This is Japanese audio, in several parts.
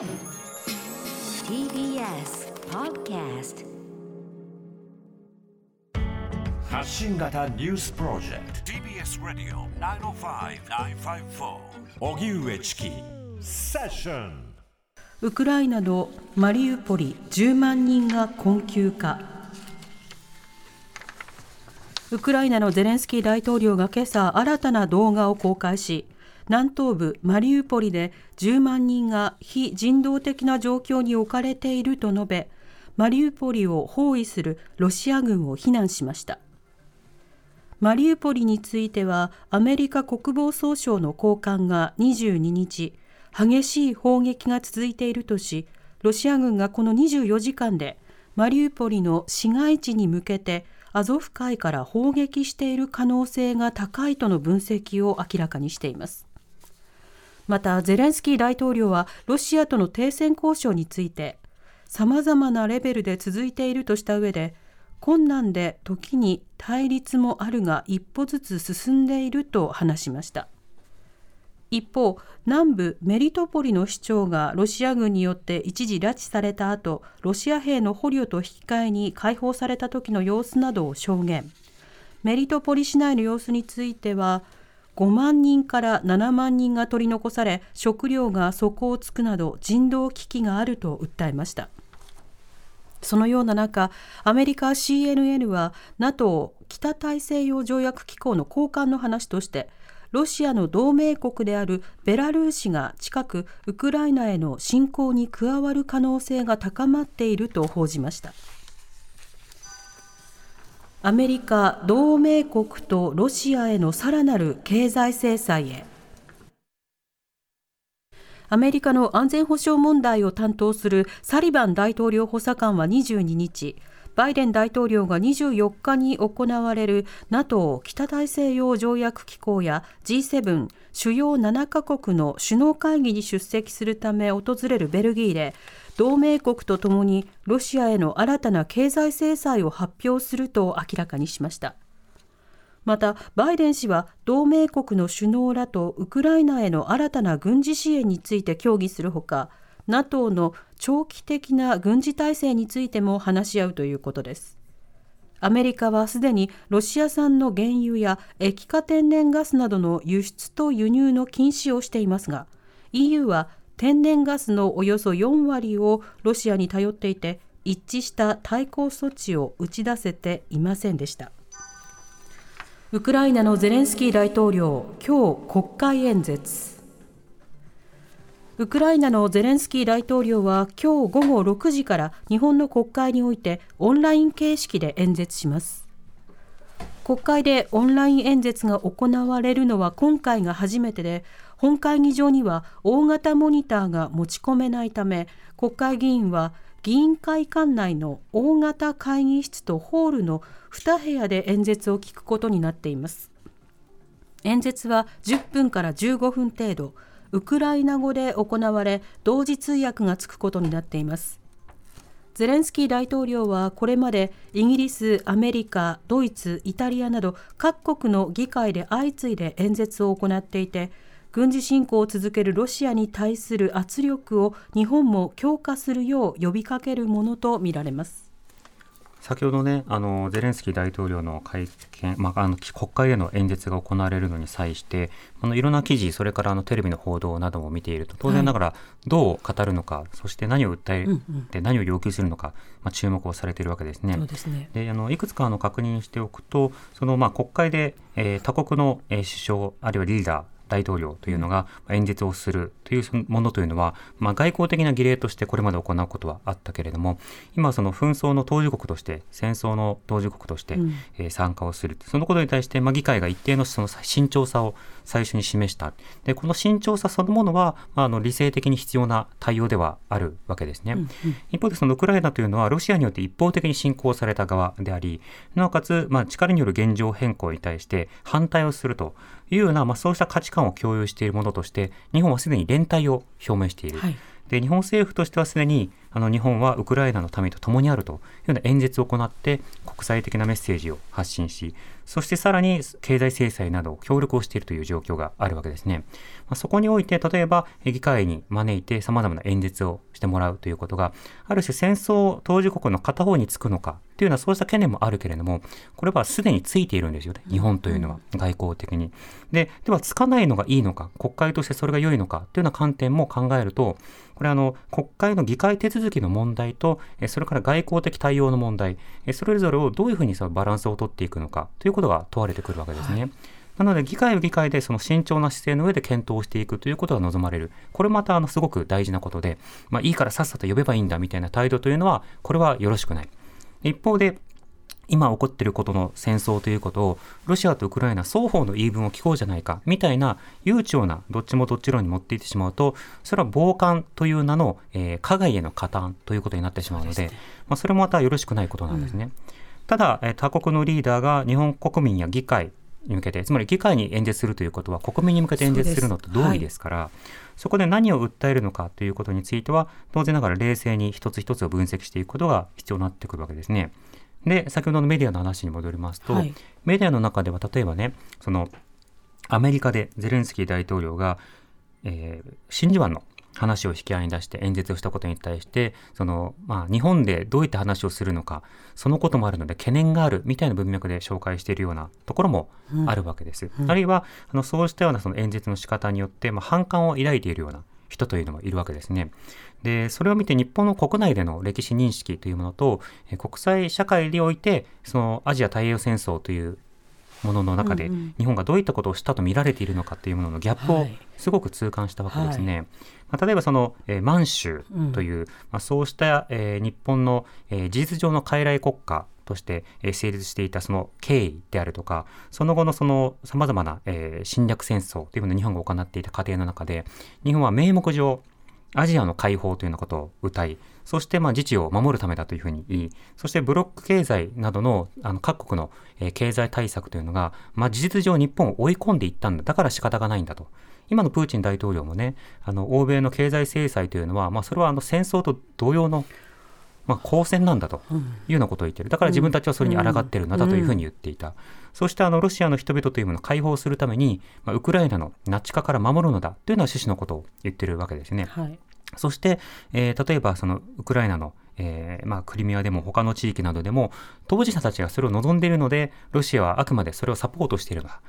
TBS Podcast 発信型ニュースプロジェクト。TBS Radio 905-954荻上チキ。セッションウクライナのマリウポリ10万人が困窮化。ウクライナのゼレンスキー大統領が今朝新たな動画を公開し南東部マリウポリで10万人が非人道的な状況に置かれていると述べマリウポリを包囲するロシア軍を非難しました。マリウポリについてはアメリカ国防総省の高官が22日激しい砲撃が続いているとしロシア軍がこの24時間でマリウポリの市街地に向けてアゾフ海から砲撃している可能性が高いとの分析を明らかにしています。またゼレンスキー大統領はロシアとの停戦交渉についてさまざまなレベルで続いているとした上で困難で時に対立もあるが一歩ずつ進んでいると話しました。一方南部メリトポリの市長がロシア軍によって一時拉致された後ロシア兵の捕虜と引き換えに解放された時の様子などを証言。メリトポリ市内の様子については5万人から7万人が取り残され食料が底をつくなど人道危機があると訴えました。そのような中アメリカ CNN は NATO 北大西洋条約機構の高官の話としてロシアの同盟国であるベラルーシが近くウクライナへの侵攻に加わる可能性が高まっていると報じました。アメリカ同盟国とロシアへのさらなる経済制裁へ。アメリカの安全保障問題を担当するサリバン大統領補佐官は22日バイデン大統領が24日に行われる NATO 北大西洋条約機構や G7 主要7カ国の首脳会議に出席するため訪れるベルギーで同盟国とともにロシアへの新たな経済制裁を発表すると明らかにしました。またバイデン氏は同盟国の首脳らとウクライナへの新たな軍事支援について協議するほか NATO の長期的な軍事体制についても話し合うということです。アメリカはすでにロシア産の原油や液化天然ガスなどの輸出と輸入の禁止をしていますが EU は天然ガスのおよそ4割をロシアに頼っていて一致した対抗措置を打ち出せていませんでした。ウクライナのゼレンスキー大統領今日国会演説。ウクライナのゼレンスキー大統領は今日午後6時から日本の国会においてオンライン形式で演説します。国会でオンライン演説が行われるのは今回が初めてで本会議場には大型モニターが持ち込めないため国会議員は議員会館内の大型会議室とホールの2部屋で演説を聞くことになっています。演説は10分から15分程度ウクライナ語で行われ同時通訳がつくことになっています。ゼレンスキー大統領はこれまでイギリス、アメリカ、ドイツ、イタリアなど各国の議会で相次いで演説を行っていて軍事侵攻を続けるロシアに対する圧力を日本も強化するよう呼びかけるものとみられます。先ほどね、あのゼレンスキー大統領の会見、まあ、あの国会での演説が行われるのに際して、あのいろんな記事、それからあのテレビの報道なども見ていると、当然ながらどう語るのか、はい、そして何を訴えて、何を要求するのか、まあ、注目をされているわけですね。そうですね。であのいくつかの確認しておくと、そのまあ国会で、えー、他国の、えー、首相、あるいはリーダー、大統領というのが演説をするというものというのは、まあ、外交的な儀礼としてこれまで行うことはあったけれども今その紛争の当事国として戦争の当事国として、え参加をするそのことに対して、まあ、議会が一定のその慎重さを最初に示した。でこの慎重さそのものは、まあ、あの理性的に必要な対応ではあるわけですね、うんうん、一方でそのウクライナというのはロシアによって一方的に侵攻された側でありなおかつ、まあ、力による現状変更に対して反対をするというような、まあ、そうした価値観を共有しているものとして日本はすでに連帯を表明している、はい、で日本政府としてはすでにあの日本はウクライナのためと共にあるというような演説を行って国際的なメッセージを発信しそしてさらに経済制裁など協力をしているという状況があるわけですね。まあ、そこにおいて例えば議会に招いて様々な演説をしてもらうということがある種戦争当事国の片方につくのかというようなそうした懸念もあるけれどもこれはすでについているんですよね日本というのは外交的に。でではつかないのがいいのか国会としてそれが良いのかというような観点も考えるとこれあの国会の議会手続きの問題とそれから外交的対応の問題それぞれをどういうふうにそのバランスを取っていくのかということが問われてくるわけですね。はいなので議会は議会でその慎重な姿勢の上で検討をしていくということが望まれる。これまたあのすごく大事なことで、まあ、いいからさっさと呼べばいいんだみたいな態度というのは、これはよろしくない。一方で、今起こっていることの戦争ということをロシアとウクライナ双方の言い分を聞こうじゃないかみたいな悠長などっちもどっち論に持っていってしまうとそれは傍観という名の、えー、加害への加担ということになってしまうので、ね、まあ、それもまたよろしくないことなんですね。うん、ただ、えー、他国のリーダーが日本国民や議会に向けてつまり議会に演説するということは国民に向けて演説するのと同義ですから、はい、そこで何を訴えるのかということについては当然ながら冷静に一つ一つを分析していくことが必要になってくるわけですね。で先ほどのメディアの話に戻りますと、はい、メディアの中では例えばねそのアメリカでゼレンスキー大統領が、えー、真珠湾の話を引き合いに出して演説をしたことに対してその、まあ、日本でどういった話をするのかそのこともあるので懸念があるみたいな文脈で紹介しているようなところもあるわけです。うん、あるいはあのそうしたようなその演説の仕方によって、まあ、反感を抱いているような人というのもいるわけですね。でそれを見て日本の国内での歴史認識というものと国際社会においてそのアジア太平洋戦争というものの中で、日本がどういったことをしたと見られているのかというもののギャップをすごく痛感したわけですね。はいまあ、例えばその、えー、満州という、うん、まあ、そうした、えー、日本の、えー、事実上の傀儡国家として、成立していたその経緯であるとかその後のそのさまざまな、侵略戦争というものを日本が行っていた過程の中で日本は名目上アジアの解放というようなことを謳いそしてまあ自治を守るためだというふうに言い、そしてブロック経済などのあの各国の経済対策というのが、まあ、事実上日本を追い込んでいったんだ。だから仕方がないんだと。今のプーチン大統領もね、あの欧米の経済制裁というのは、まあ、それはあの戦争と同様のまあ、交戦なんだというようなことを言っている。だから自分たちはそれに抗っているんだというふうに言っていた。そしてあのロシアの人々というものを解放するために、まあ、ウクライナのナチ化から守るのだというのは趣旨のことを言っているわけですね。はいそして、えー、例えばそのウクライナの、えーまあ、クリミアでも他の地域などでも当事者たちがそれを望んでいるのでロシアはあくまでそれをサポートしているのだ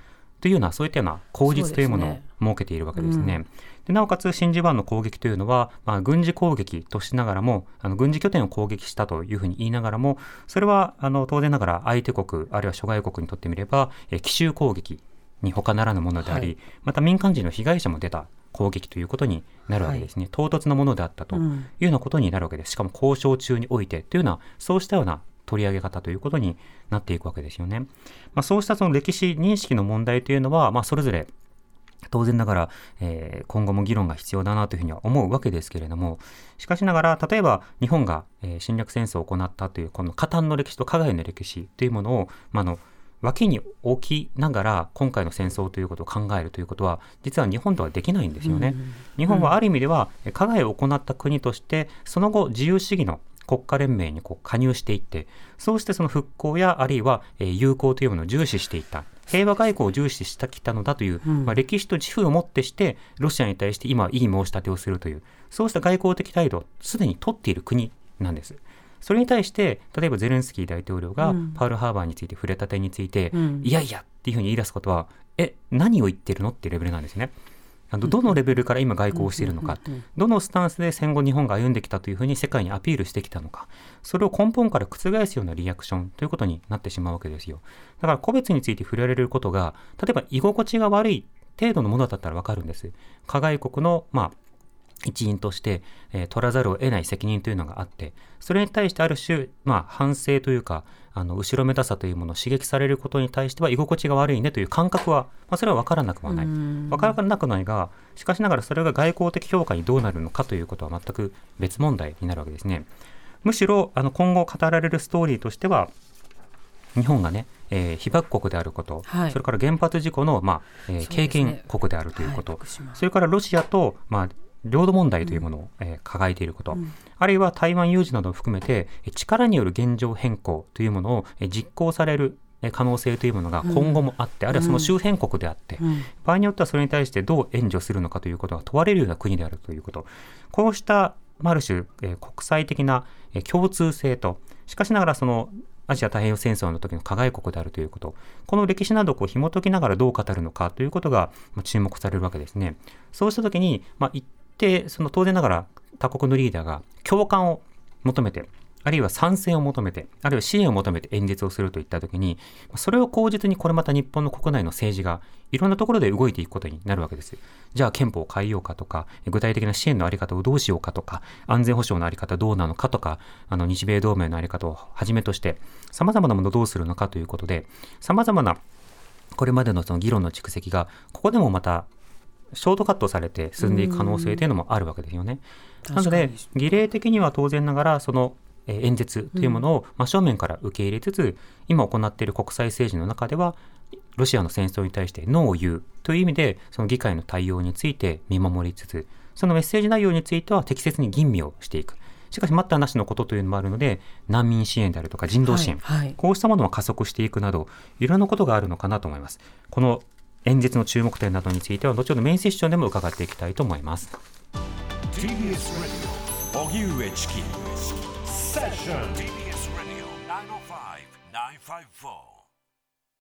というようなそういったような口実というものを設けているわけですね。で、ねうん、なおかつ真珠湾の攻撃というのは、まあ、軍事攻撃としながらもあの軍事拠点を攻撃したというふうに言いながらもそれはあの当然ながら相手国あるいは諸外国にとってみれば、え奇襲攻撃に他ならぬものであり、はい、また民間人の被害者も出た攻撃ということになるわけですね、はい、唐突なものであったというようなことになるわけです、しかも交渉中においてというようなそうしたような取り上げ方ということになっていくわけですよね。まあ、そうしたその歴史認識の問題というのは、まあ、それぞれ当然ながら、えー、今後も議論が必要だなというふうには思うわけですけれども、しかしながら、例えば日本が、えー、侵略戦争を行ったという、この加担の歴史と加害の歴史というものを、まあ、の脇に置きながら今回の戦争ということを考えるということは実は日本とはできないんですよね。日本はある意味では加害を行った国としてその後自由主義の国家連盟にこう加入していってそうしてその復興やあるいは友好というものを重視していった平和外交を重視してきたのだという、うん、まあ、歴史と自負をもってしてロシアに対して今いい申し立てをするというそうした外交的態度をすでに取っている国なんです。それに対して例えばゼレンスキー大統領がパールハーバーについて触れた点について、うん、いやいやっていうふうに言い出すことはえ何を言ってるのっていうレベルなんですね。あのどのレベルから今外交をしているのか、どのスタンスで戦後日本が歩んできたというふうに世界にアピールしてきたのか、それを根本から覆すようなリアクションということになってしまうわけですよ。だから個別について触れられることが、例えば居心地が悪い程度のものだったらわかるんです。加害国の、まあ、一員として、えー、取らざるを得ない責任というのがあって、それに対してある種、まあ、反省というか、あの後ろめたさというものを刺激されることに対しては居心地が悪いねという感覚は、まあ、それは分からなくはない。分からなくないが、しかしながらそれが外交的評価にどうなるのかということは全く別問題になるわけですね。むしろあの今後語られるストーリーとしては、日本がね、えー、被爆国であること、はい、それから原発事故の、まあえー、経験国であるということ、はい、それからロシアと、まあ領土問題というものを、えー抱えていること、あるいは台湾有事などを含めてえー力による現状変更というものをえー実行されるえー可能性というものが今後もあって、あるいはその周辺国であって、場合によってはそれに対してどう援助するのかということが問われるような国であるということ。こうしたまあある種、えー国際的なえー共通性としかしながらそのアジア太平洋戦争の時の加害国であるということ。この歴史などをこう紐解きながらどう語るのかということがまあ注目されるわけですね。そうした時に、まあ、一定その当然ながら他国のリーダーが共感を求めてあるいは賛成を求めて、あるいは支援を求めて演説をするといったときに、それを口実にこれまた日本の国内の政治がいろんなところで動いていくことになるわけです。じゃあ憲法を変えようかとか、具体的な支援のあり方をどうしようかとか、安全保障のあり方どうなのかとか、あの日米同盟のあり方をはじめとして、様々なものをどうするのかということで、様々なこれまでのその議論の蓄積が、ここでもまたショートカットされて進んでいく可能性というのもあるわけですよね。なので、儀礼的には当然ながら、そのえー演説というものを真正面から受け入れつつ、今行っている国際政治の中では、ロシアの戦争に対してノーを言うという意味で、その議会の対応について見守りつつ、そのメッセージ内容については適切に吟味をしていく。しかし待ったなしのことというのもあるので、難民支援であるとか人道支援、はいはいこうしたものを加速していくなど、いろんなことがあるのかなと思います。この演説の注目点などについては、後ほどメインセッションでも伺っていきたいと思います。TBS Radio 荻上チキセッション TBS Radio 905 954